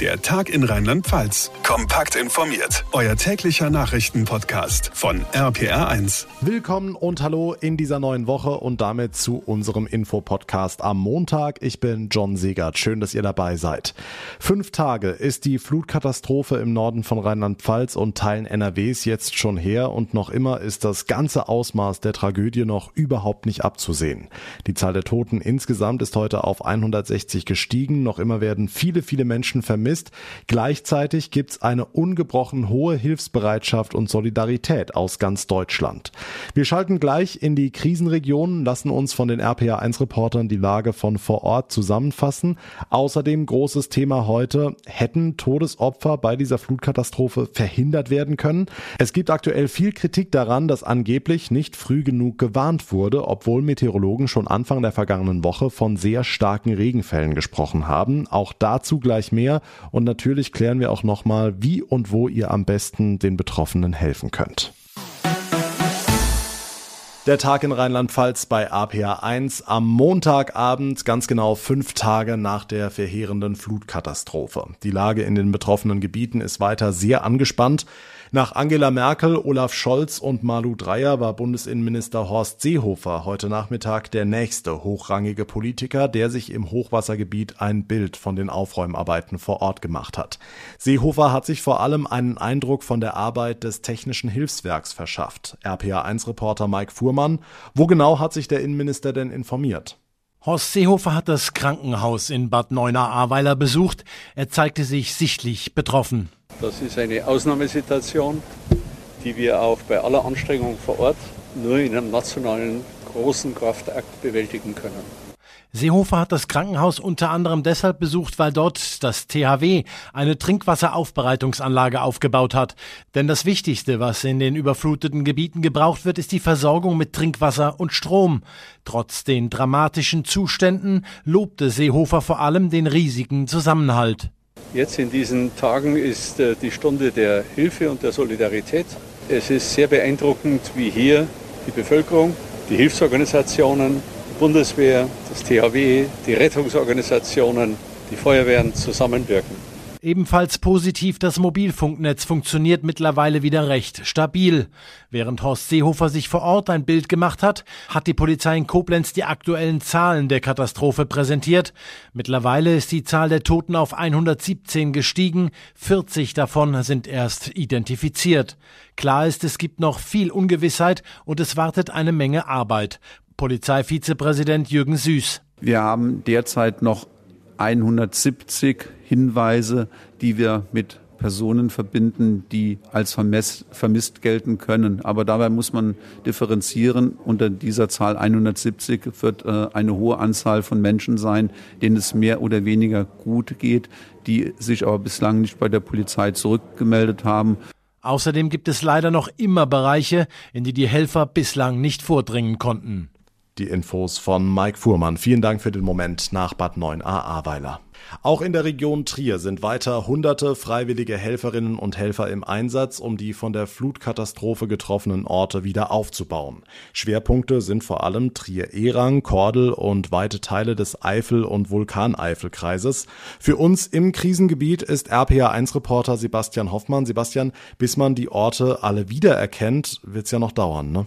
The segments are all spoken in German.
Der Tag in Rheinland-Pfalz. Kompakt informiert. Euer täglicher Nachrichtenpodcast von RPR1. Willkommen und hallo in dieser neuen Woche und damit zu unserem Infopodcast am Montag. Ich bin John Segert. Schön, dass ihr dabei seid. Fünf Tage ist die Flutkatastrophe im Norden von Rheinland-Pfalz und Teilen NRWs jetzt schon her und noch immer ist das ganze Ausmaß der Tragödie noch überhaupt nicht abzusehen. Die Zahl der Toten insgesamt ist heute auf 160 gestiegen. Noch immer werden viele, viele Menschen vermisst vermisst. Gleichzeitig gibt es eine ungebrochen hohe Hilfsbereitschaft und Solidarität aus ganz Deutschland. Wir schalten gleich in die Krisenregionen, lassen uns von den RPA1-Reportern die Lage von vor Ort zusammenfassen. Außerdem großes Thema heute, hätten Todesopfer bei dieser Flutkatastrophe verhindert werden können? Es gibt aktuell viel Kritik daran, dass angeblich nicht früh genug gewarnt wurde, obwohl Meteorologen schon Anfang der vergangenen Woche von sehr starken Regenfällen gesprochen haben. Auch dazu gleich mehr und natürlich klären wir auch nochmal, wie und wo ihr am besten den Betroffenen helfen könnt. Der Tag in Rheinland-Pfalz bei APA 1 am Montagabend, ganz genau fünf Tage nach der verheerenden Flutkatastrophe. Die Lage in den betroffenen Gebieten ist weiter sehr angespannt. Nach Angela Merkel, Olaf Scholz und Malu Dreyer war Bundesinnenminister Horst Seehofer heute Nachmittag der nächste hochrangige Politiker, der sich im Hochwassergebiet ein Bild von den Aufräumarbeiten vor Ort gemacht hat. Seehofer hat sich vor allem einen Eindruck von der Arbeit des Technischen Hilfswerks verschafft. RPA1-Reporter Mike Fuhrmann, wo genau hat sich der Innenminister denn informiert? Horst Seehofer hat das Krankenhaus in Bad Neuenahr-Ahrweiler besucht. Er zeigte sich sichtlich betroffen. Das ist eine Ausnahmesituation, die wir auch bei aller Anstrengung vor Ort nur in einem nationalen großen Kraftakt bewältigen können. Seehofer hat das Krankenhaus unter anderem deshalb besucht, weil dort das THW eine Trinkwasseraufbereitungsanlage aufgebaut hat. Denn das Wichtigste, was in den überfluteten Gebieten gebraucht wird, ist die Versorgung mit Trinkwasser und Strom. Trotz den dramatischen Zuständen lobte Seehofer vor allem den riesigen Zusammenhalt. Jetzt in diesen Tagen ist äh, die Stunde der Hilfe und der Solidarität. Es ist sehr beeindruckend, wie hier die Bevölkerung, die Hilfsorganisationen, die Bundeswehr, das THW, die Rettungsorganisationen, die Feuerwehren zusammenwirken. Ebenfalls positiv, das Mobilfunknetz funktioniert mittlerweile wieder recht stabil. Während Horst Seehofer sich vor Ort ein Bild gemacht hat, hat die Polizei in Koblenz die aktuellen Zahlen der Katastrophe präsentiert. Mittlerweile ist die Zahl der Toten auf 117 gestiegen, 40 davon sind erst identifiziert. Klar ist, es gibt noch viel Ungewissheit und es wartet eine Menge Arbeit. Polizeivizepräsident Jürgen Süß. Wir haben derzeit noch 170 Hinweise, die wir mit Personen verbinden, die als vermisst, gelten können. Aber dabei muss man differenzieren. Unter dieser Zahl 170 wird äh, eine hohe Anzahl von Menschen sein, denen es mehr oder weniger gut geht, die sich aber bislang nicht bei der Polizei zurückgemeldet haben. Außerdem gibt es leider noch immer Bereiche, in die die Helfer bislang nicht vordringen konnten. Die Infos von Mike Fuhrmann. Vielen Dank für den Moment nach Bad 9a Ahrweiler. Auch in der Region Trier sind weiter hunderte freiwillige Helferinnen und Helfer im Einsatz, um die von der Flutkatastrophe getroffenen Orte wieder aufzubauen. Schwerpunkte sind vor allem Trier-Erang, Kordel und weite Teile des Eifel- und Vulkaneifelkreises. Für uns im Krisengebiet ist RPA1-Reporter Sebastian Hoffmann. Sebastian, bis man die Orte alle wiedererkennt, wird's ja noch dauern, ne?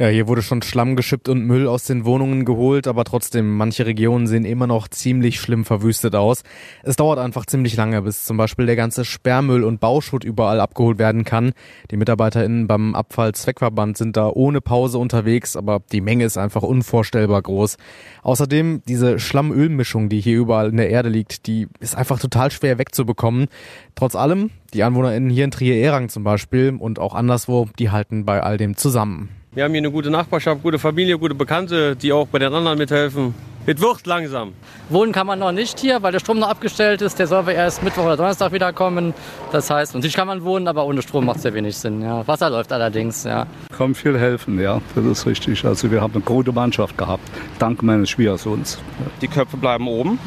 Ja, hier wurde schon Schlamm geschippt und Müll aus den Wohnungen geholt, aber trotzdem, manche Regionen sehen immer noch ziemlich schlimm verwüstet aus. Es dauert einfach ziemlich lange, bis zum Beispiel der ganze Sperrmüll und Bauschutt überall abgeholt werden kann. Die MitarbeiterInnen beim Abfallzweckverband sind da ohne Pause unterwegs, aber die Menge ist einfach unvorstellbar groß. Außerdem, diese Schlammölmischung, die hier überall in der Erde liegt, die ist einfach total schwer wegzubekommen. Trotz allem, die AnwohnerInnen hier in Trier-Erang zum Beispiel und auch anderswo, die halten bei all dem zusammen. Wir haben hier eine gute Nachbarschaft, gute Familie, gute Bekannte, die auch bei den anderen mithelfen. Es wird langsam. Wohnen kann man noch nicht hier, weil der Strom noch abgestellt ist. Der soll aber erst Mittwoch oder Donnerstag wiederkommen. Das heißt, natürlich kann man wohnen, aber ohne Strom macht es ja wenig Sinn. Ja. Wasser läuft allerdings, ja. Kann viel helfen, ja, das ist richtig. Also wir haben eine gute Mannschaft gehabt, dank meines Schwiegersohns. Die Köpfe bleiben oben.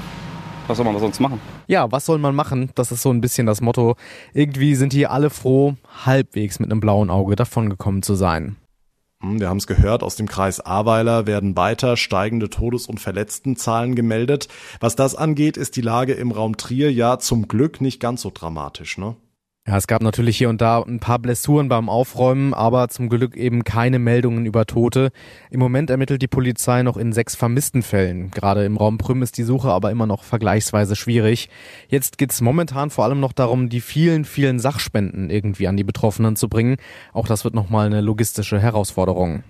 Was soll man sonst machen? Ja, was soll man machen? Das ist so ein bisschen das Motto. Irgendwie sind hier alle froh, halbwegs mit einem blauen Auge davongekommen zu sein. Hm, wir haben es gehört, aus dem Kreis Ahrweiler werden weiter steigende Todes- und Verletztenzahlen gemeldet. Was das angeht, ist die Lage im Raum Trier ja zum Glück nicht ganz so dramatisch, ne? Ja, es gab natürlich hier und da ein paar Blessuren beim Aufräumen, aber zum Glück eben keine Meldungen über Tote. Im Moment ermittelt die Polizei noch in sechs vermissten Fällen. Gerade im Raum Prüm ist die Suche aber immer noch vergleichsweise schwierig. Jetzt geht's momentan vor allem noch darum, die vielen, vielen Sachspenden irgendwie an die Betroffenen zu bringen. Auch das wird nochmal eine logistische Herausforderung.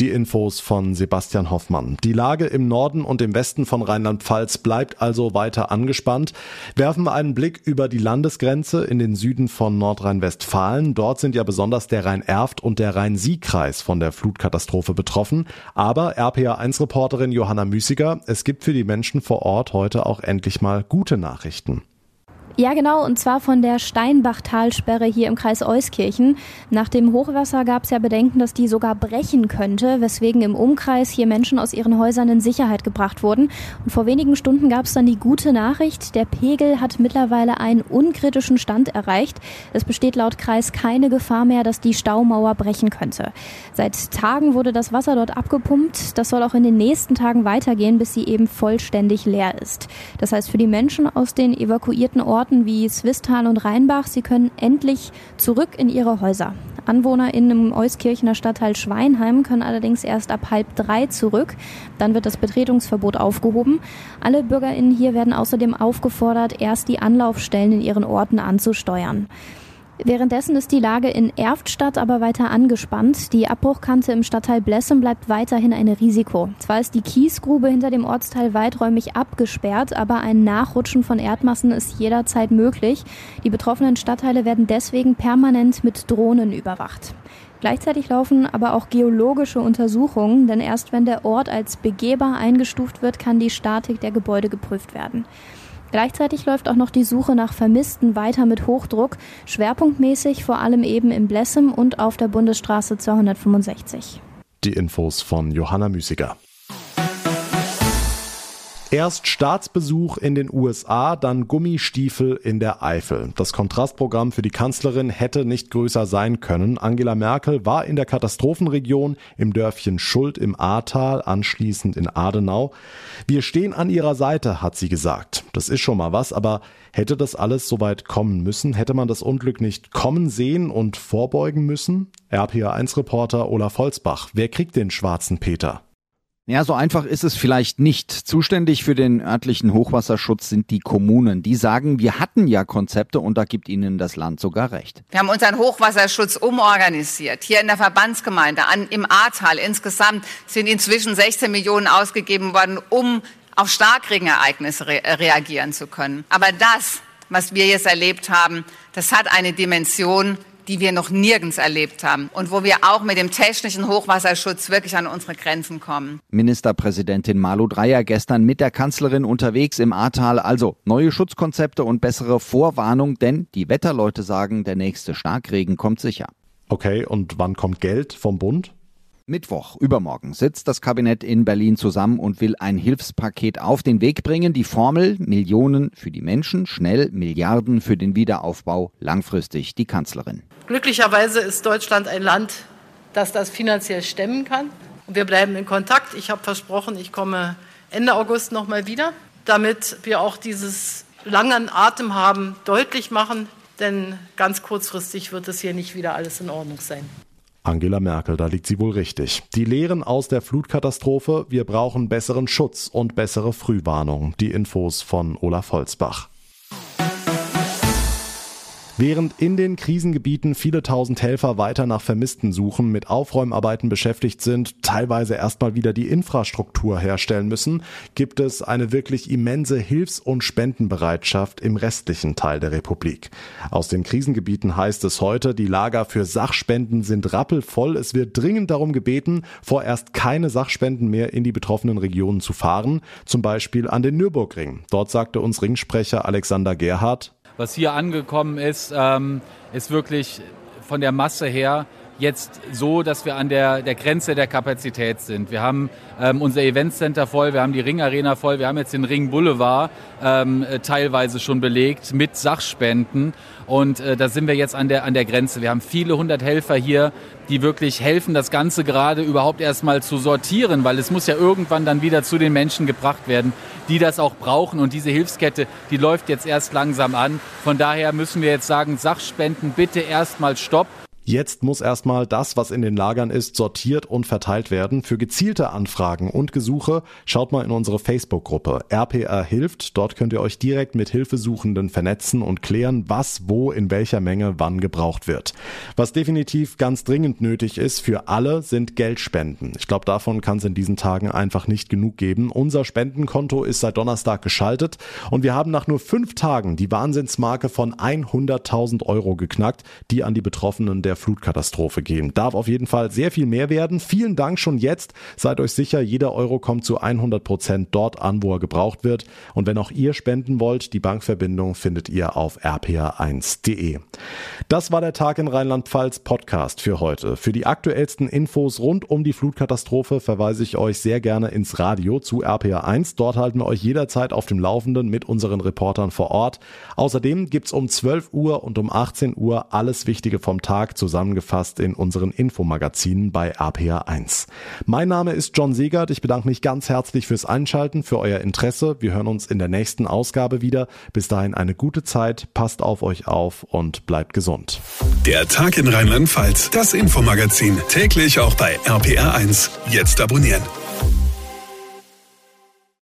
Die Infos von Sebastian Hoffmann. Die Lage im Norden und im Westen von Rheinland-Pfalz bleibt also weiter angespannt. Werfen wir einen Blick über die Landesgrenze in den Süden von Nordrhein-Westfalen. Dort sind ja besonders der Rhein-Erft und der Rhein-Sieg-Kreis von der Flutkatastrophe betroffen. Aber RPA1-Reporterin Johanna Müßiger, es gibt für die Menschen vor Ort heute auch endlich mal gute Nachrichten. Ja, genau, und zwar von der Steinbachtalsperre hier im Kreis Euskirchen. Nach dem Hochwasser gab es ja Bedenken, dass die sogar brechen könnte, weswegen im Umkreis hier Menschen aus ihren Häusern in Sicherheit gebracht wurden. Und vor wenigen Stunden gab es dann die gute Nachricht, der Pegel hat mittlerweile einen unkritischen Stand erreicht. Es besteht laut Kreis keine Gefahr mehr, dass die Staumauer brechen könnte. Seit Tagen wurde das Wasser dort abgepumpt. Das soll auch in den nächsten Tagen weitergehen, bis sie eben vollständig leer ist. Das heißt, für die Menschen aus den evakuierten Orten Orten wie Swistal und Rheinbach, sie können endlich zurück in ihre Häuser. AnwohnerInnen im Euskirchener Stadtteil Schweinheim können allerdings erst ab halb drei zurück. Dann wird das Betretungsverbot aufgehoben. Alle BürgerInnen hier werden außerdem aufgefordert, erst die Anlaufstellen in ihren Orten anzusteuern. Währenddessen ist die Lage in Erftstadt aber weiter angespannt. Die Abbruchkante im Stadtteil Blessem bleibt weiterhin ein Risiko. Zwar ist die Kiesgrube hinter dem Ortsteil weiträumig abgesperrt, aber ein Nachrutschen von Erdmassen ist jederzeit möglich. Die betroffenen Stadtteile werden deswegen permanent mit Drohnen überwacht. Gleichzeitig laufen aber auch geologische Untersuchungen, denn erst wenn der Ort als begehbar eingestuft wird, kann die Statik der Gebäude geprüft werden. Gleichzeitig läuft auch noch die Suche nach Vermissten weiter mit Hochdruck, schwerpunktmäßig vor allem eben in Blessem und auf der Bundesstraße 265. Die Infos von Johanna Müßiger. Erst Staatsbesuch in den USA, dann Gummistiefel in der Eifel. Das Kontrastprogramm für die Kanzlerin hätte nicht größer sein können. Angela Merkel war in der Katastrophenregion im Dörfchen Schuld im Ahrtal, anschließend in Adenau. Wir stehen an ihrer Seite, hat sie gesagt. Das ist schon mal was, aber hätte das alles so weit kommen müssen? Hätte man das Unglück nicht kommen sehen und vorbeugen müssen? RPA1-Reporter Olaf Holzbach. Wer kriegt den schwarzen Peter? Ja, so einfach ist es vielleicht nicht. Zuständig für den örtlichen Hochwasserschutz sind die Kommunen. Die sagen, wir hatten ja Konzepte und da gibt ihnen das Land sogar recht. Wir haben unseren Hochwasserschutz umorganisiert. Hier in der Verbandsgemeinde, an, im Ahrtal insgesamt sind inzwischen 16 Millionen ausgegeben worden, um auf Starkregenereignisse re reagieren zu können. Aber das, was wir jetzt erlebt haben, das hat eine Dimension, die wir noch nirgends erlebt haben und wo wir auch mit dem technischen Hochwasserschutz wirklich an unsere Grenzen kommen. Ministerpräsidentin Malu Dreyer gestern mit der Kanzlerin unterwegs im Ahrtal. Also neue Schutzkonzepte und bessere Vorwarnung, denn die Wetterleute sagen, der nächste Starkregen kommt sicher. Okay, und wann kommt Geld vom Bund? Mittwoch, übermorgen, sitzt das Kabinett in Berlin zusammen und will ein Hilfspaket auf den Weg bringen. Die Formel Millionen für die Menschen, schnell Milliarden für den Wiederaufbau, langfristig die Kanzlerin. Glücklicherweise ist Deutschland ein Land, das das finanziell stemmen kann. Und wir bleiben in Kontakt. Ich habe versprochen, ich komme Ende August nochmal wieder, damit wir auch dieses langen Atem haben deutlich machen. Denn ganz kurzfristig wird es hier nicht wieder alles in Ordnung sein. Angela Merkel, da liegt sie wohl richtig. Die Lehren aus der Flutkatastrophe, wir brauchen besseren Schutz und bessere Frühwarnung. Die Infos von Olaf Holzbach. Während in den Krisengebieten viele tausend Helfer weiter nach Vermissten suchen, mit Aufräumarbeiten beschäftigt sind, teilweise erstmal wieder die Infrastruktur herstellen müssen, gibt es eine wirklich immense Hilfs- und Spendenbereitschaft im restlichen Teil der Republik. Aus den Krisengebieten heißt es heute, die Lager für Sachspenden sind rappelvoll. Es wird dringend darum gebeten, vorerst keine Sachspenden mehr in die betroffenen Regionen zu fahren, zum Beispiel an den Nürburgring. Dort sagte uns Ringsprecher Alexander Gerhardt, was hier angekommen ist, ähm, ist wirklich von der Masse her jetzt so, dass wir an der, der Grenze der Kapazität sind. Wir haben ähm, unser Eventcenter voll, wir haben die Ringarena voll, wir haben jetzt den Ring Boulevard ähm, äh, teilweise schon belegt mit Sachspenden und äh, da sind wir jetzt an der, an der Grenze. Wir haben viele hundert Helfer hier, die wirklich helfen, das Ganze gerade überhaupt erstmal zu sortieren, weil es muss ja irgendwann dann wieder zu den Menschen gebracht werden, die das auch brauchen. Und diese Hilfskette, die läuft jetzt erst langsam an. Von daher müssen wir jetzt sagen, Sachspenden bitte erstmal Stopp. Jetzt muss erstmal das, was in den Lagern ist, sortiert und verteilt werden. Für gezielte Anfragen und Gesuche schaut mal in unsere Facebook-Gruppe RPR hilft. Dort könnt ihr euch direkt mit Hilfesuchenden vernetzen und klären, was wo in welcher Menge wann gebraucht wird. Was definitiv ganz dringend nötig ist für alle, sind Geldspenden. Ich glaube, davon kann es in diesen Tagen einfach nicht genug geben. Unser Spendenkonto ist seit Donnerstag geschaltet und wir haben nach nur fünf Tagen die Wahnsinnsmarke von 100.000 Euro geknackt, die an die Betroffenen der Flutkatastrophe gehen. Darf auf jeden Fall sehr viel mehr werden. Vielen Dank schon jetzt. Seid euch sicher, jeder Euro kommt zu 100 Prozent dort an, wo er gebraucht wird. Und wenn auch ihr spenden wollt, die Bankverbindung findet ihr auf rpa1.de. Das war der Tag in Rheinland-Pfalz Podcast für heute. Für die aktuellsten Infos rund um die Flutkatastrophe verweise ich euch sehr gerne ins Radio zu RPA1. Dort halten wir euch jederzeit auf dem Laufenden mit unseren Reportern vor Ort. Außerdem gibt's um 12 Uhr und um 18 Uhr alles Wichtige vom Tag zu zusammengefasst in unseren Infomagazinen bei RPA1. Mein Name ist John Segert. Ich bedanke mich ganz herzlich fürs Einschalten, für euer Interesse. Wir hören uns in der nächsten Ausgabe wieder. Bis dahin eine gute Zeit, passt auf euch auf und bleibt gesund. Der Tag in Rheinland-Pfalz, das Infomagazin, täglich auch bei RPR1. Jetzt abonnieren.